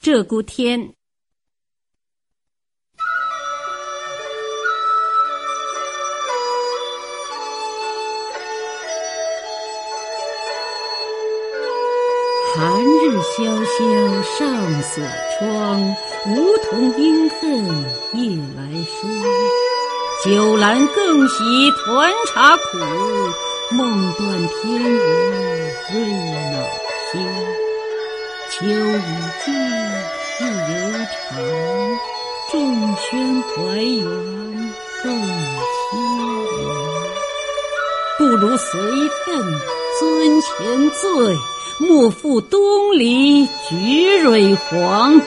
鹧鸪天。寒日萧萧上锁窗，梧桐阴恨夜来霜。酒阑更喜团茶苦，梦断天涯瑞脑香。秋已尽，日犹长，众喧怀远更凄凉。不如随恨尊前醉。莫负东篱菊蕊黄。